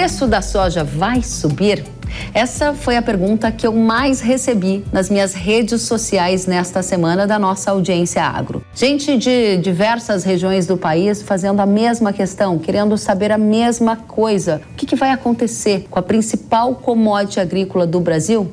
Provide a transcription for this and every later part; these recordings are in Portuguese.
preço da soja vai subir? Essa foi a pergunta que eu mais recebi nas minhas redes sociais nesta semana da nossa audiência agro. Gente de diversas regiões do país fazendo a mesma questão, querendo saber a mesma coisa. O que, que vai acontecer com a principal commodity agrícola do Brasil?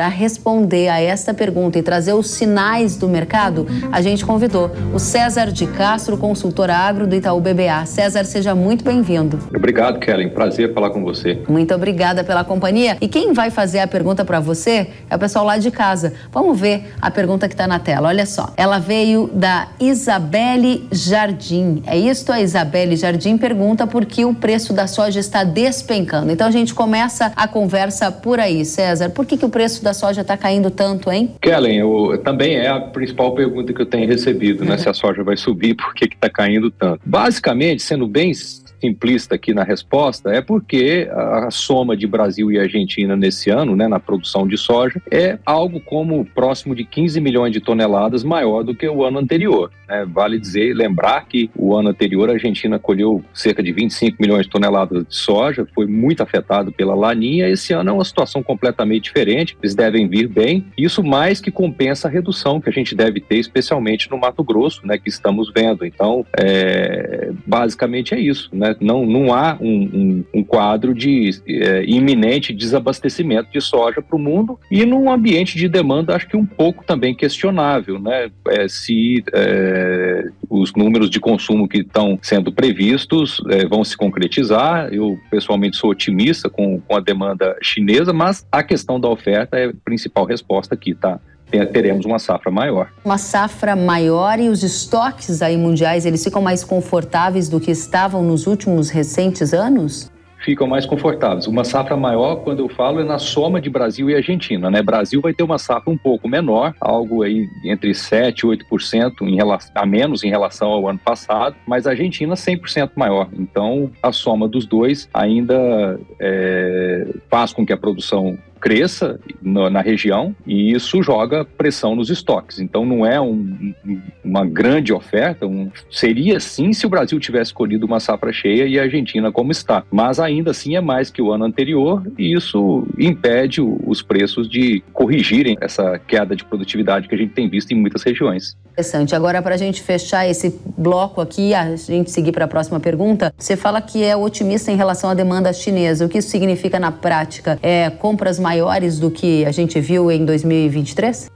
Para responder a esta pergunta e trazer os sinais do mercado, a gente convidou o César de Castro, consultor agro do Itaú BBA. César, seja muito bem-vindo. Obrigado, Kellen. Prazer falar com você. Muito obrigada pela companhia. E quem vai fazer a pergunta para você é o pessoal lá de casa. Vamos ver a pergunta que está na tela. Olha só. Ela veio da Isabelle Jardim. É isto? A Isabelle Jardim pergunta por que o preço da soja está despencando. Então a gente começa a conversa por aí. César, por que, que o preço preço da soja está caindo tanto, hein? Kellen, eu, também é a principal pergunta que eu tenho recebido, né? se a soja vai subir, por que está caindo tanto? Basicamente, sendo bem simplista aqui na resposta é porque a soma de Brasil e Argentina nesse ano, né, na produção de soja, é algo como próximo de 15 milhões de toneladas maior do que o ano anterior. Né? Vale dizer, lembrar que o ano anterior a Argentina colheu cerca de 25 milhões de toneladas de soja, foi muito afetado pela laninha. Esse ano é uma situação completamente diferente, eles devem vir bem. Isso mais que compensa a redução que a gente deve ter, especialmente no Mato Grosso, né, que estamos vendo. Então, é, basicamente é isso. Né? Não, não há um, um, um quadro de é, iminente desabastecimento de soja para o mundo e num ambiente de demanda, acho que um pouco também questionável, né? É, se é, os números de consumo que estão sendo previstos é, vão se concretizar. Eu, pessoalmente, sou otimista com, com a demanda chinesa, mas a questão da oferta é a principal resposta aqui, tá? Teremos uma safra maior. Uma safra maior e os estoques aí mundiais, eles ficam mais confortáveis do que estavam nos últimos recentes anos? ficam mais confortáveis. Uma safra maior, quando eu falo, é na soma de Brasil e Argentina. Né? Brasil vai ter uma safra um pouco menor, algo aí entre 7% e 8% em relação, a menos em relação ao ano passado, mas a Argentina 100% maior. Então, a soma dos dois ainda é, faz com que a produção cresça na, na, região e isso joga pressão nos estoques. Então não é um, uma grande oferta, um, seria sim se o Brasil tivesse colhido uma safra cheia e a Argentina como está, mas ainda assim é mais que o ano anterior e isso impede os preços de corrigirem essa queda de produtividade que a gente tem visto em muitas regiões. Interessante. Agora, para a gente fechar esse bloco aqui, a gente seguir para a próxima pergunta, você fala que é otimista em relação à demanda chinesa. O que isso significa na prática? É compras maiores do que a gente viu em 2023?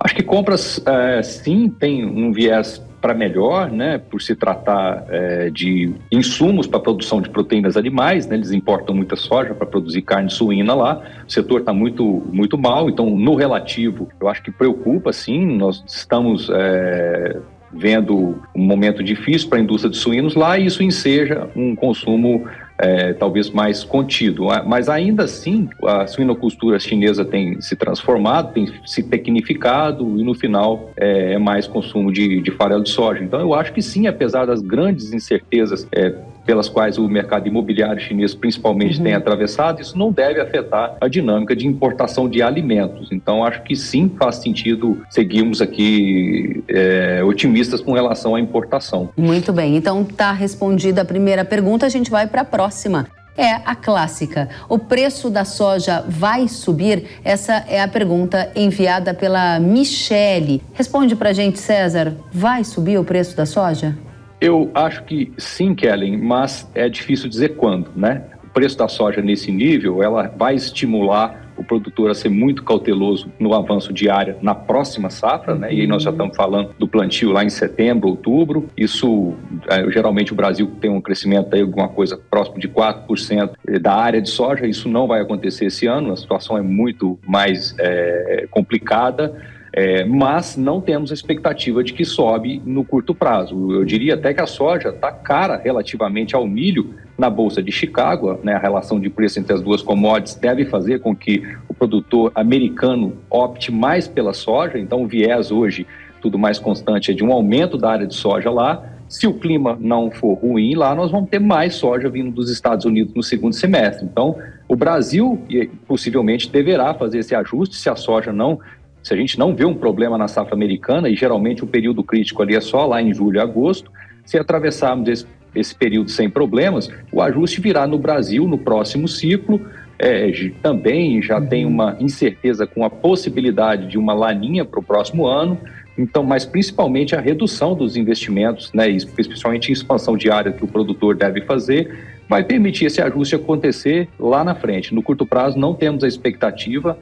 Acho que compras, é, sim, tem um viés para melhor, né, por se tratar é, de insumos para produção de proteínas animais, né, eles importam muita soja para produzir carne suína lá, o setor está muito, muito mal, então no relativo eu acho que preocupa sim, nós estamos é, vendo um momento difícil para a indústria de suínos lá e isso enseja um consumo é, talvez mais contido. Mas ainda assim, a suinocultura chinesa tem se transformado, tem se tecnificado e no final é, é mais consumo de, de farelo de soja. Então eu acho que sim, apesar das grandes incertezas é, pelas quais o mercado imobiliário chinês principalmente uhum. tem atravessado, isso não deve afetar a dinâmica de importação de alimentos. Então, acho que sim faz sentido seguirmos aqui é, otimistas com relação à importação. Muito bem, então está respondida a primeira pergunta, a gente vai para a próxima. É a clássica. O preço da soja vai subir? Essa é a pergunta enviada pela Michele. Responde para a gente, César. Vai subir o preço da soja? Eu acho que sim, Kellen, mas é difícil dizer quando, né? O preço da soja nesse nível, ela vai estimular o produtor a ser muito cauteloso no avanço de área na próxima safra, né? E aí nós já estamos falando do plantio lá em setembro, outubro. Isso, é, geralmente o Brasil tem um crescimento aí alguma coisa próximo de 4% da área de soja. Isso não vai acontecer esse ano. A situação é muito mais é, complicada é, mas não temos a expectativa de que sobe no curto prazo. Eu diria até que a soja está cara relativamente ao milho na Bolsa de Chicago. Né? A relação de preço entre as duas commodities deve fazer com que o produtor americano opte mais pela soja. Então, o viés hoje, tudo mais constante, é de um aumento da área de soja lá. Se o clima não for ruim lá, nós vamos ter mais soja vindo dos Estados Unidos no segundo semestre. Então, o Brasil possivelmente deverá fazer esse ajuste se a soja não se a gente não vê um problema na safra americana, e geralmente o período crítico ali é só lá em julho e agosto, se atravessarmos esse esse período sem problemas, o ajuste virá no Brasil no próximo ciclo. É, também já uhum. tem uma incerteza com a possibilidade de uma laninha para o próximo ano. Então, mas principalmente a redução dos investimentos, né, especialmente em expansão de área que o produtor deve fazer, vai permitir esse ajuste acontecer lá na frente. No curto prazo, não temos a expectativa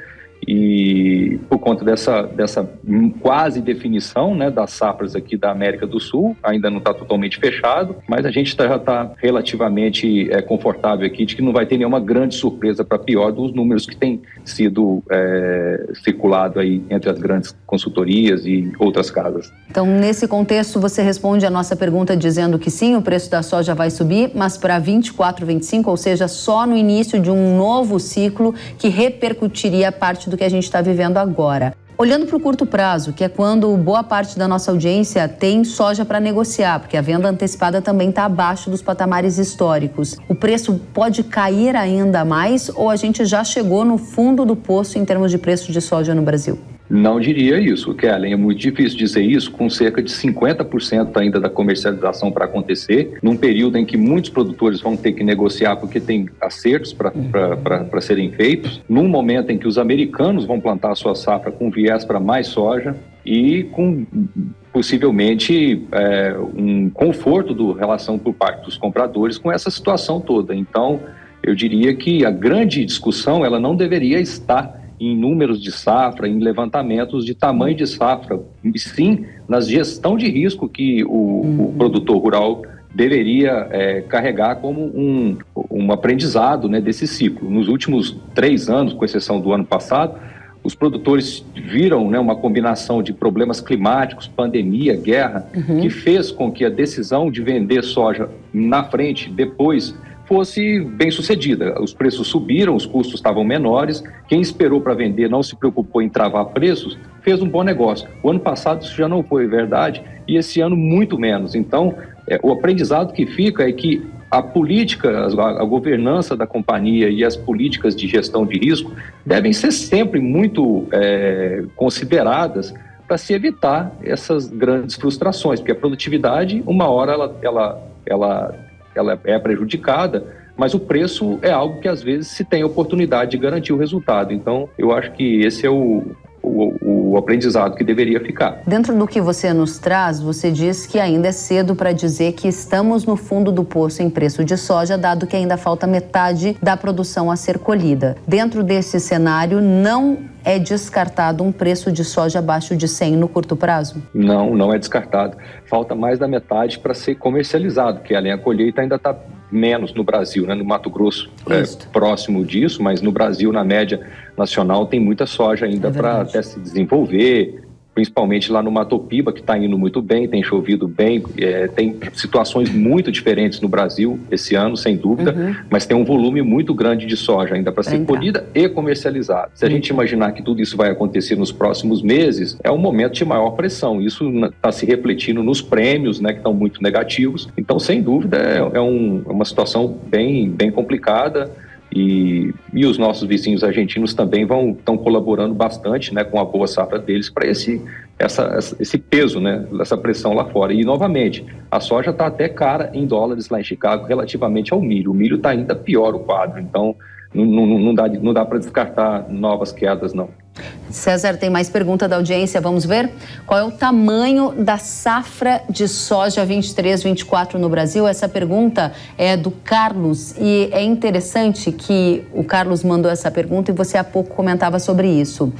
e por conta dessa, dessa quase definição né, das safras aqui da América do Sul, ainda não está totalmente fechado, mas a gente tá, já está relativamente é, confortável aqui de que não vai ter nenhuma grande surpresa para pior dos números que têm sido é, circulado aí entre as grandes consultorias e outras casas. Então, nesse contexto, você responde a nossa pergunta dizendo que sim, o preço da soja vai subir, mas para 24, 25, ou seja, só no início de um novo ciclo que repercutiria parte do que a gente está vivendo agora. Olhando para o curto prazo, que é quando boa parte da nossa audiência tem soja para negociar, porque a venda antecipada também está abaixo dos patamares históricos. O preço pode cair ainda mais ou a gente já chegou no fundo do poço em termos de preço de soja no Brasil? Não diria isso, Kellen. É muito difícil dizer isso, com cerca de 50% ainda da comercialização para acontecer, num período em que muitos produtores vão ter que negociar porque tem acertos para uhum. serem feitos, num momento em que os americanos vão plantar a sua safra com viés para mais soja e com possivelmente é, um conforto do relação por parte dos compradores com essa situação toda. Então, eu diria que a grande discussão ela não deveria estar em números de safra, em levantamentos de tamanho de safra, e sim na gestão de risco que o, uhum. o produtor rural deveria é, carregar como um, um aprendizado né, desse ciclo. Nos últimos três anos, com exceção do ano passado, os produtores viram né, uma combinação de problemas climáticos, pandemia, guerra, uhum. que fez com que a decisão de vender soja na frente, depois fosse bem sucedida. Os preços subiram, os custos estavam menores. Quem esperou para vender não se preocupou em travar preços, fez um bom negócio. O ano passado isso já não foi verdade e esse ano muito menos. Então, é, o aprendizado que fica é que a política, a, governança da companhia e as políticas de gestão de risco devem ser sempre muito é, consideradas para se evitar essas grandes frustrações, porque a produtividade, uma hora, ela, ela, ela ela é prejudicada, mas o preço é algo que às vezes se tem oportunidade de garantir o resultado. Então, eu acho que esse é o, o, o, aprendizado que deveria ficar. Dentro do que você nos traz, você diz que ainda é cedo para dizer que estamos no fundo do poço em preço de soja, dado que ainda falta metade da produção a ser colhida. Dentro desse cenário, não é descartado um preço de soja abaixo de 100 no curto prazo? Não, não é descartado. Falta mais da metade para ser comercializado, que além a colheita ainda está menos no Brasil, né? no Mato Grosso é próximo disso, mas no Brasil, na média nacional, tem muita soja ainda é para até se desenvolver, principalmente lá no Matopiba, que está indo muito bem, tem chovido bem, é, tem situações muito diferentes no Brasil esse ano, sem dúvida, uhum. mas tem um volume muito grande de soja ainda para ser entrar. colhida e comercializada. Se a uhum. gente imaginar que tudo isso vai acontecer nos próximos meses, é um momento de maior pressão. Isso está se refletindo nos prêmios, né, que estão muito negativos. Então, sem dúvida, é, é, um, é uma situação bem, bem complicada. E, e os nossos vizinhos argentinos também vão estão colaborando bastante né, com a boa safra deles para esse, essa, esse peso, né, essa pressão lá fora. E, novamente, a soja está até cara em dólares lá em Chicago relativamente ao milho. O milho está ainda pior o quadro, então não, não, não dá, não dá para descartar novas quedas, não. César, tem mais pergunta da audiência, vamos ver? Qual é o tamanho da safra de soja 23, 24 no Brasil? Essa pergunta é do Carlos e é interessante que o Carlos mandou essa pergunta e você há pouco comentava sobre isso.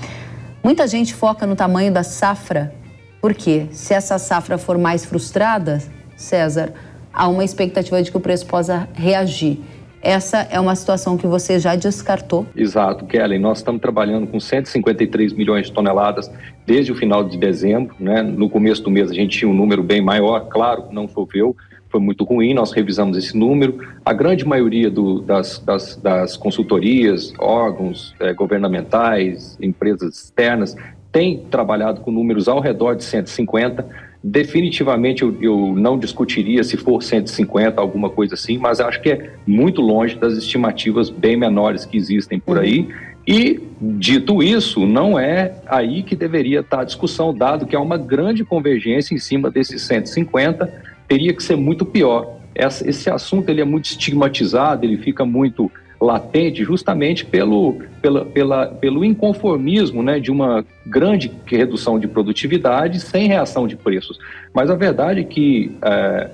Muita gente foca no tamanho da safra, porque se essa safra for mais frustrada, César, há uma expectativa de que o preço possa reagir. Essa é uma situação que você já descartou? Exato, Kellen. Nós estamos trabalhando com 153 milhões de toneladas desde o final de dezembro. Né? No começo do mês a gente tinha um número bem maior, claro, não choveu, foi muito ruim, nós revisamos esse número. A grande maioria do, das, das, das, consultorias, órgãos é, governamentais, empresas externas, tem trabalhado com números ao redor de 150 Definitivamente eu, eu, não discutiria se for 150, alguma coisa assim, mas acho que é muito longe das estimativas bem menores que existem por uhum. aí. E, dito isso, não é aí que deveria estar a discussão, dado que há uma grande convergência em cima desses 150, teria que ser muito pior. esse assunto ele é muito estigmatizado, ele fica muito latente justamente pelo, pela, pela, pelo inconformismo né, de uma grande redução de produtividade sem reação de preços. Mas a verdade é que é,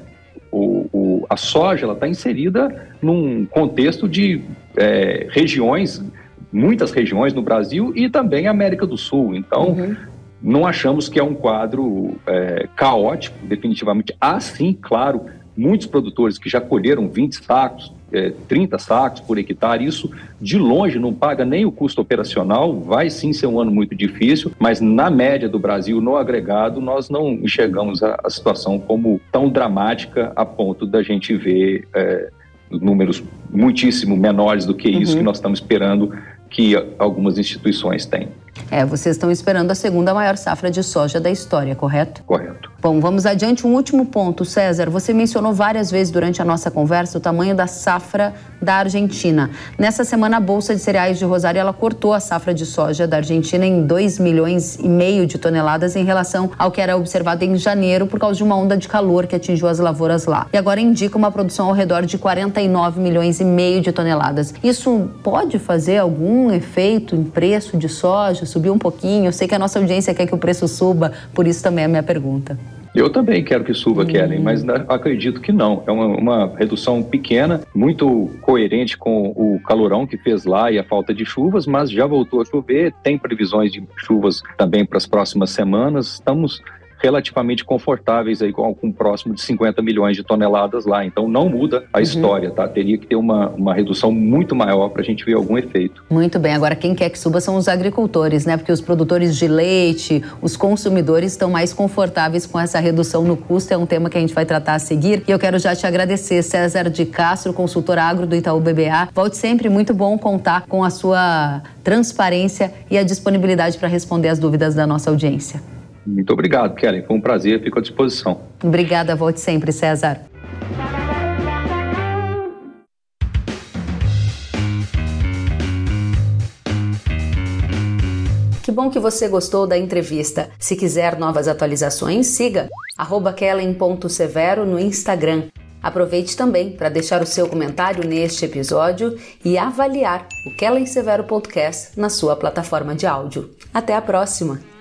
o, o, a soja está inserida num contexto de é, regiões, muitas regiões no Brasil e também América do Sul. Então, uhum. não achamos que é um quadro é, caótico, definitivamente. Há sim, claro, muitos produtores que já colheram 20 sacos, é, 30 sacos por hectare, isso de longe não paga nem o custo operacional, vai sim ser um ano muito difícil, mas na média do Brasil, no agregado, nós não enxergamos a, a situação como tão dramática a ponto da gente ver é, números muitíssimo menores do que isso uhum. que nós estamos esperando que algumas instituições têm. É, vocês estão esperando a segunda maior safra de soja da história, correto? Correto. Bom, vamos adiante. Um último ponto, César. Você mencionou várias vezes durante a nossa conversa o tamanho da safra da Argentina. Nessa semana, a Bolsa de Cereais de Rosário ela cortou a safra de soja da Argentina em 2 milhões e meio de toneladas em relação ao que era observado em janeiro por causa de uma onda de calor que atingiu as lavouras lá. E agora indica uma produção ao redor de 49 milhões e meio de toneladas. Isso pode fazer algum efeito em preço de soja, subir um pouquinho? Eu sei que a nossa audiência quer que o preço suba, por isso também é a minha pergunta. Eu também quero que suba, uhum. Kellen, mas acredito que não. É uma, uma, redução pequena, muito coerente com o calorão que fez lá e a falta de chuvas, mas já voltou a chover, tem previsões de chuvas também para as próximas semanas. Estamos relativamente confortáveis aí com, com próximo de 50 milhões de toneladas lá. Então não muda a uhum. história, tá? Teria que ter uma, uma redução muito maior para a gente ver algum efeito. Muito bem. Agora quem quer que suba são os agricultores, né? Porque os produtores de leite, os consumidores estão mais confortáveis com essa redução no custo. É um tema que a gente vai tratar a seguir. E eu quero já te agradecer, César de Castro, consultor agro do Itaú BBA. Volte sempre, muito bom contar com a sua transparência e a disponibilidade para responder as dúvidas da nossa audiência. Muito obrigado, Kellen. Foi um prazer, fico à disposição. Obrigada, volte sempre, César. Que bom que você gostou da entrevista. Se quiser novas atualizações, siga kellen.severo no Instagram. Aproveite também para deixar o seu comentário neste episódio e avaliar o Kellen Severo Podcast na sua plataforma de áudio. Até a próxima!